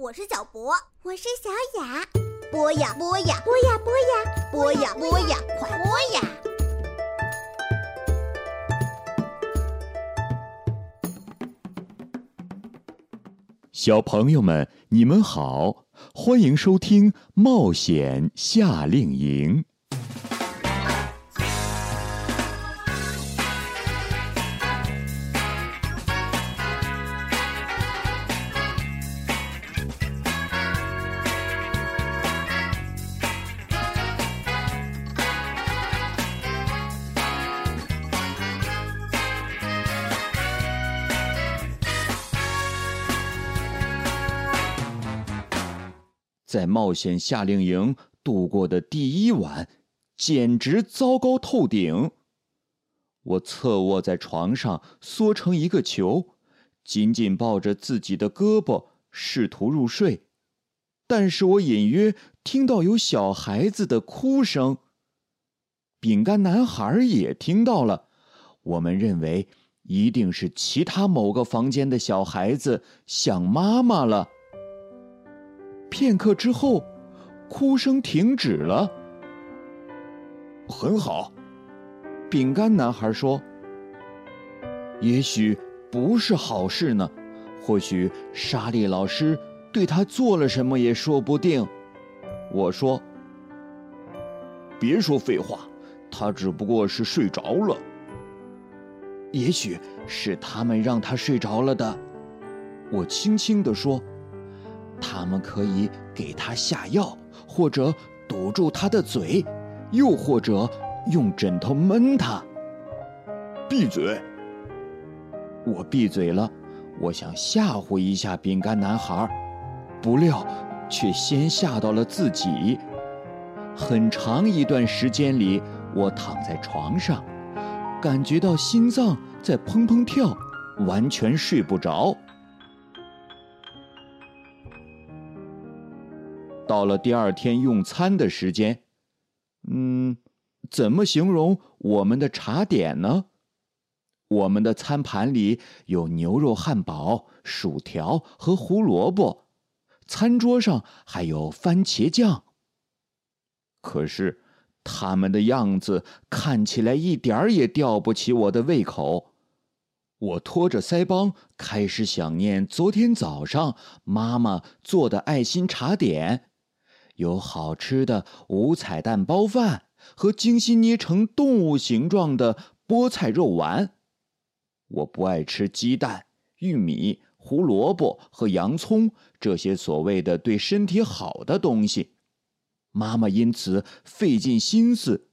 我是小博，我是小雅。播呀播呀播呀播呀播呀播呀，快播呀！小朋友们，你们好，欢迎收听《冒险夏令营》。冒险夏令营度过的第一晚，简直糟糕透顶。我侧卧在床上，缩成一个球，紧紧抱着自己的胳膊，试图入睡。但是我隐约听到有小孩子的哭声。饼干男孩也听到了。我们认为，一定是其他某个房间的小孩子想妈妈了。片刻之后，哭声停止了。很好，饼干男孩说：“也许不是好事呢，或许莎莉老师对他做了什么也说不定。”我说：“别说废话，他只不过是睡着了。也许是他们让他睡着了的。”我轻轻地说。他们可以给他下药，或者堵住他的嘴，又或者用枕头闷他。闭嘴！我闭嘴了。我想吓唬一下饼干男孩，不料却先吓到了自己。很长一段时间里，我躺在床上，感觉到心脏在砰砰跳，完全睡不着。到了第二天用餐的时间，嗯，怎么形容我们的茶点呢？我们的餐盘里有牛肉汉堡、薯条和胡萝卜，餐桌上还有番茄酱。可是他们的样子看起来一点儿也吊不起我的胃口。我拖着腮帮，开始想念昨天早上妈妈做的爱心茶点。有好吃的五彩蛋包饭和精心捏成动物形状的菠菜肉丸。我不爱吃鸡蛋、玉米、胡萝卜和洋葱这些所谓的对身体好的东西。妈妈因此费尽心思，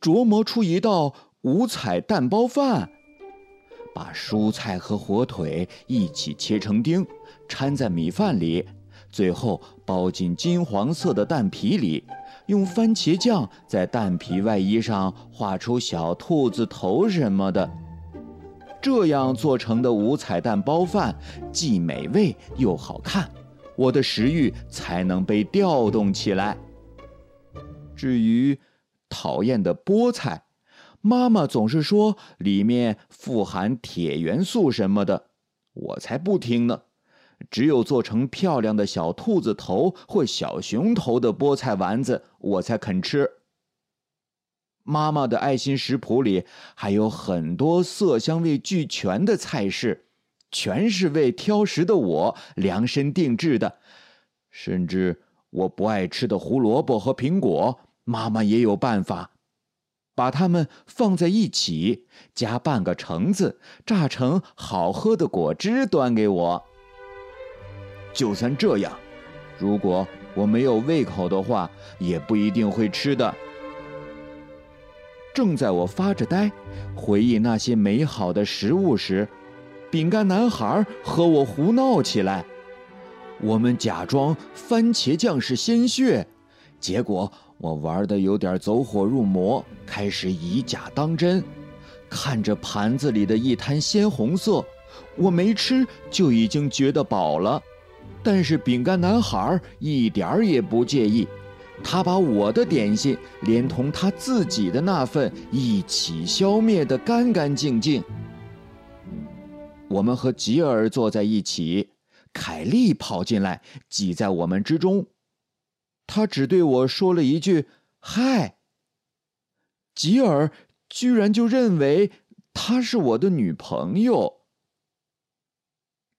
琢磨出一道五彩蛋包饭，把蔬菜和火腿一起切成丁，掺在米饭里。最后包进金黄色的蛋皮里，用番茄酱在蛋皮外衣上画出小兔子头什么的。这样做成的五彩蛋包饭既美味又好看，我的食欲才能被调动起来。至于讨厌的菠菜，妈妈总是说里面富含铁元素什么的，我才不听呢。只有做成漂亮的小兔子头或小熊头的菠菜丸子，我才肯吃。妈妈的爱心食谱里还有很多色香味俱全的菜式，全是为挑食的我量身定制的。甚至我不爱吃的胡萝卜和苹果，妈妈也有办法，把它们放在一起，加半个橙子，榨成好喝的果汁，端给我。就算这样，如果我没有胃口的话，也不一定会吃的。正在我发着呆，回忆那些美好的食物时，饼干男孩和我胡闹起来。我们假装番茄酱是鲜血，结果我玩的有点走火入魔，开始以假当真。看着盘子里的一滩鲜红色，我没吃就已经觉得饱了。但是饼干男孩一点儿也不介意，他把我的点心连同他自己的那份一起消灭得干干净净。我们和吉尔坐在一起，凯莉跑进来，挤在我们之中。他只对我说了一句“嗨”，吉尔居然就认为她是我的女朋友。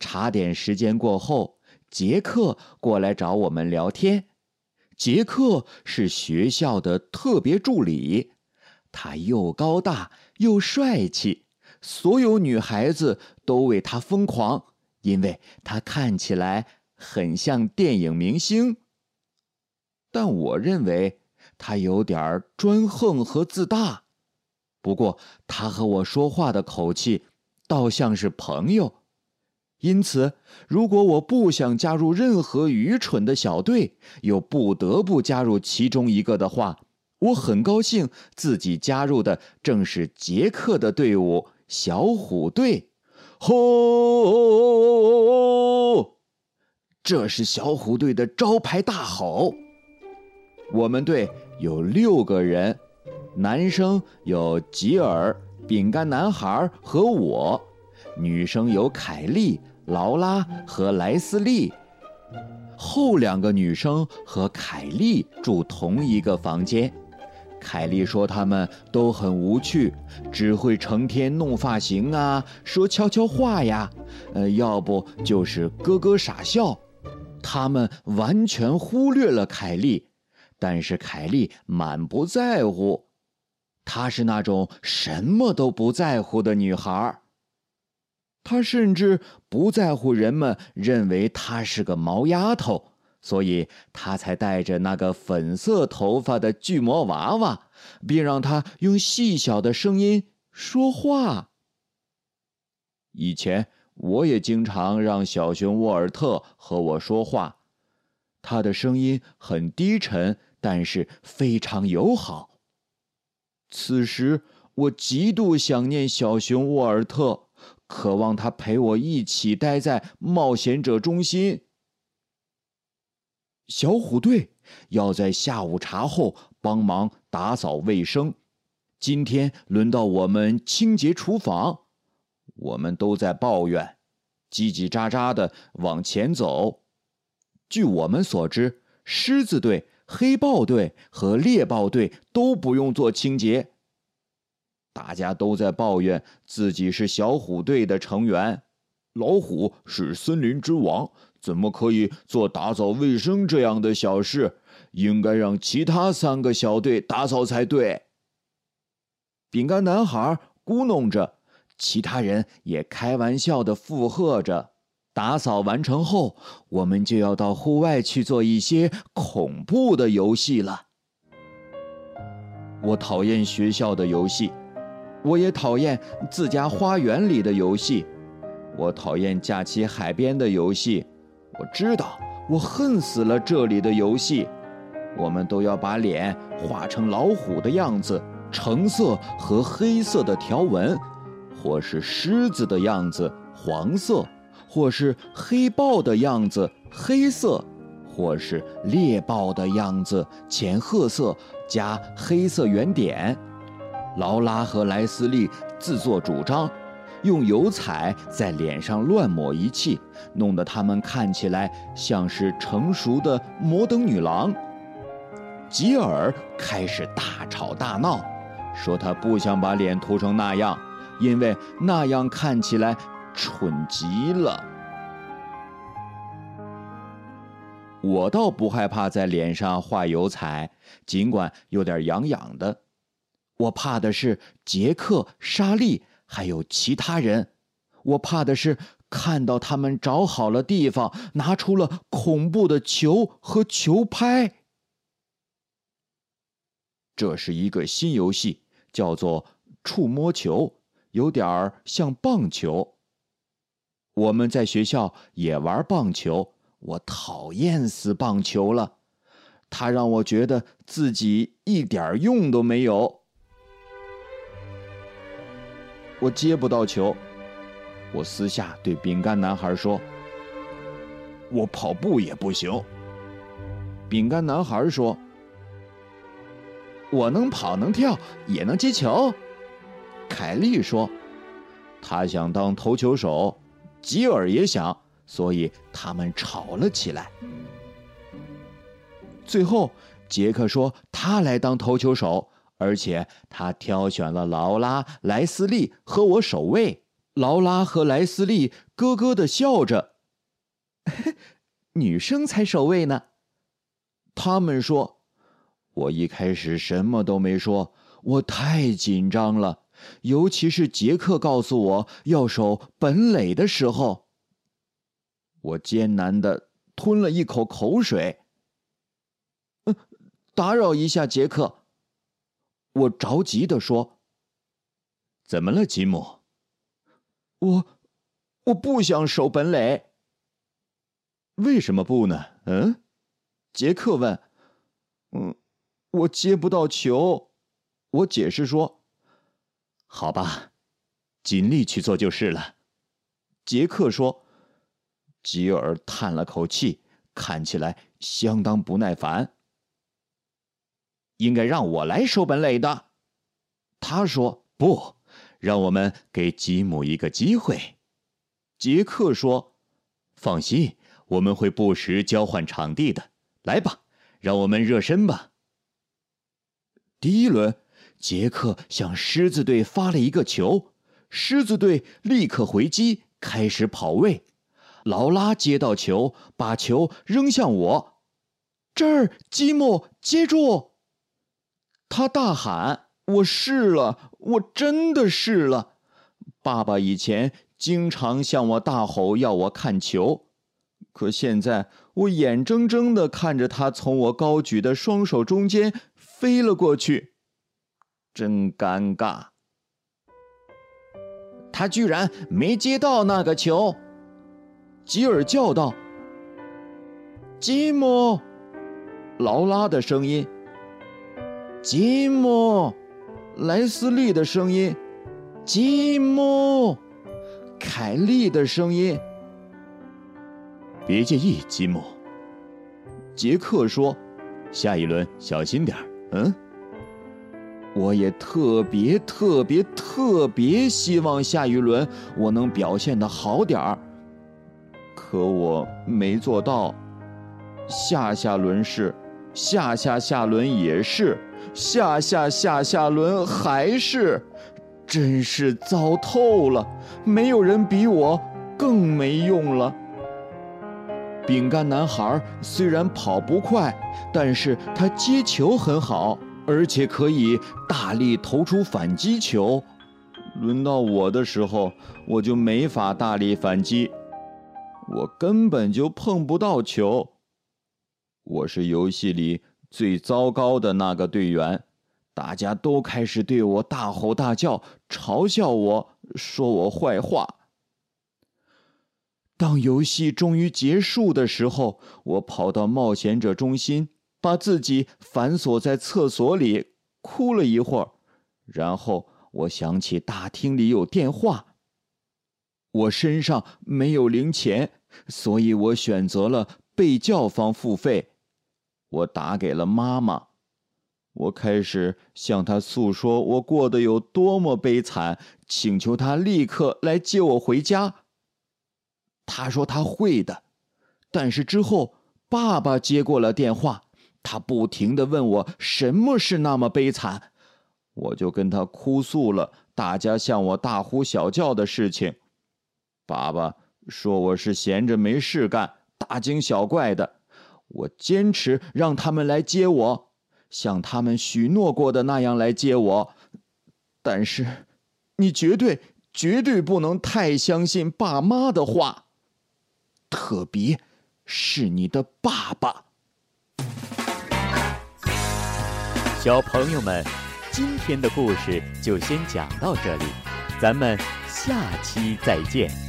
茶点时间过后，杰克过来找我们聊天。杰克是学校的特别助理，他又高大又帅气，所有女孩子都为他疯狂，因为他看起来很像电影明星。但我认为他有点专横和自大。不过他和我说话的口气倒像是朋友。因此，如果我不想加入任何愚蠢的小队，又不得不加入其中一个的话，我很高兴自己加入的正是杰克的队伍——小虎队。吼！这是小虎队的招牌大吼。我们队有六个人，男生有吉尔、饼干男孩和我。女生有凯莉、劳拉和莱斯利，后两个女生和凯莉住同一个房间。凯莉说她们都很无趣，只会成天弄发型啊，说悄悄话呀，呃，要不就是咯咯傻笑。他们完全忽略了凯莉，但是凯莉满不在乎，她是那种什么都不在乎的女孩儿。他甚至不在乎人们认为他是个毛丫头，所以他才带着那个粉色头发的巨魔娃娃，并让他用细小的声音说话。以前我也经常让小熊沃尔特和我说话，他的声音很低沉，但是非常友好。此时我极度想念小熊沃尔特。渴望他陪我一起待在冒险者中心。小虎队要在下午茶后帮忙打扫卫生。今天轮到我们清洁厨房，我们都在抱怨，叽叽喳喳的往前走。据我们所知，狮子队、黑豹队和猎豹队都不用做清洁。大家都在抱怨自己是小虎队的成员，老虎是森林之王，怎么可以做打扫卫生这样的小事？应该让其他三个小队打扫才对。饼干男孩咕哝着，其他人也开玩笑的附和着。打扫完成后，我们就要到户外去做一些恐怖的游戏了。我讨厌学校的游戏。我也讨厌自家花园里的游戏，我讨厌假期海边的游戏。我知道，我恨死了这里的游戏。我们都要把脸画成老虎的样子，橙色和黑色的条纹，或是狮子的样子，黄色；或是黑豹的样子，黑色；或是猎豹的样子，浅褐色加黑色圆点。劳拉和莱斯利自作主张，用油彩在脸上乱抹一气，弄得他们看起来像是成熟的摩登女郎。吉尔开始大吵大闹，说他不想把脸涂成那样，因为那样看起来蠢极了。我倒不害怕在脸上画油彩，尽管有点痒痒的。我怕的是杰克、莎莉，还有其他人。我怕的是看到他们找好了地方，拿出了恐怖的球和球拍。这是一个新游戏，叫做“触摸球”，有点儿像棒球。我们在学校也玩棒球，我讨厌死棒球了，它让我觉得自己一点用都没有。我接不到球，我私下对饼干男孩说：“我跑步也不行。”饼干男孩说：“我能跑能跳也能接球。”凯莉说：“他想当投球手。”吉尔也想，所以他们吵了起来。最后，杰克说他来当投球手，而且他挑选了劳拉、莱斯利和我守卫。劳拉和莱斯利咯咯的笑着。女生才守卫呢，他们说。我一开始什么都没说，我太紧张了，尤其是杰克告诉我要守本垒的时候，我艰难的吞了一口口水。嗯，打扰一下，杰克。我着急的说：“怎么了，吉姆？我，我不想守本垒。为什么不呢？嗯，杰克问。嗯，我接不到球。我解释说：“好吧，尽力去做就是了。”杰克说。吉尔叹了口气，看起来相当不耐烦。应该让我来守本垒的，他说：“不，让我们给吉姆一个机会。”杰克说：“放心，我们会不时交换场地的。来吧，让我们热身吧。”第一轮，杰克向狮子队发了一个球，狮子队立刻回击，开始跑位。劳拉接到球，把球扔向我，这儿，吉姆接住！他大喊：“我试了，我真的试了！”爸爸以前经常向我大吼，要我看球，可现在我眼睁睁的看着他从我高举的双手中间飞了过去，真尴尬！他居然没接到那个球。吉尔叫道：“吉姆！”劳拉的声音。吉姆，莱斯利的声音。吉姆，凯莉的声音。别介意，吉姆。杰克说：“下一轮小心点儿嗯。”我也特别特别特别希望下一轮我能表现的好点儿。可我没做到，下下轮是，下下下轮也是，下下下下轮还是，真是糟透了！没有人比我更没用了。饼干男孩虽然跑不快，但是他接球很好，而且可以大力投出反击球。轮到我的时候，我就没法大力反击。我根本就碰不到球，我是游戏里最糟糕的那个队员，大家都开始对我大吼大叫，嘲笑我，说我坏话。当游戏终于结束的时候，我跑到冒险者中心，把自己反锁在厕所里，哭了一会儿，然后我想起大厅里有电话，我身上没有零钱。所以我选择了被教方付费。我打给了妈妈，我开始向她诉说我过得有多么悲惨，请求她立刻来接我回家。她说她会的，但是之后爸爸接过了电话，他不停的问我什么是那么悲惨，我就跟他哭诉了大家向我大呼小叫的事情。爸爸。说我是闲着没事干，大惊小怪的。我坚持让他们来接我，像他们许诺过的那样来接我。但是，你绝对绝对不能太相信爸妈的话，特别是你的爸爸。小朋友们，今天的故事就先讲到这里，咱们下期再见。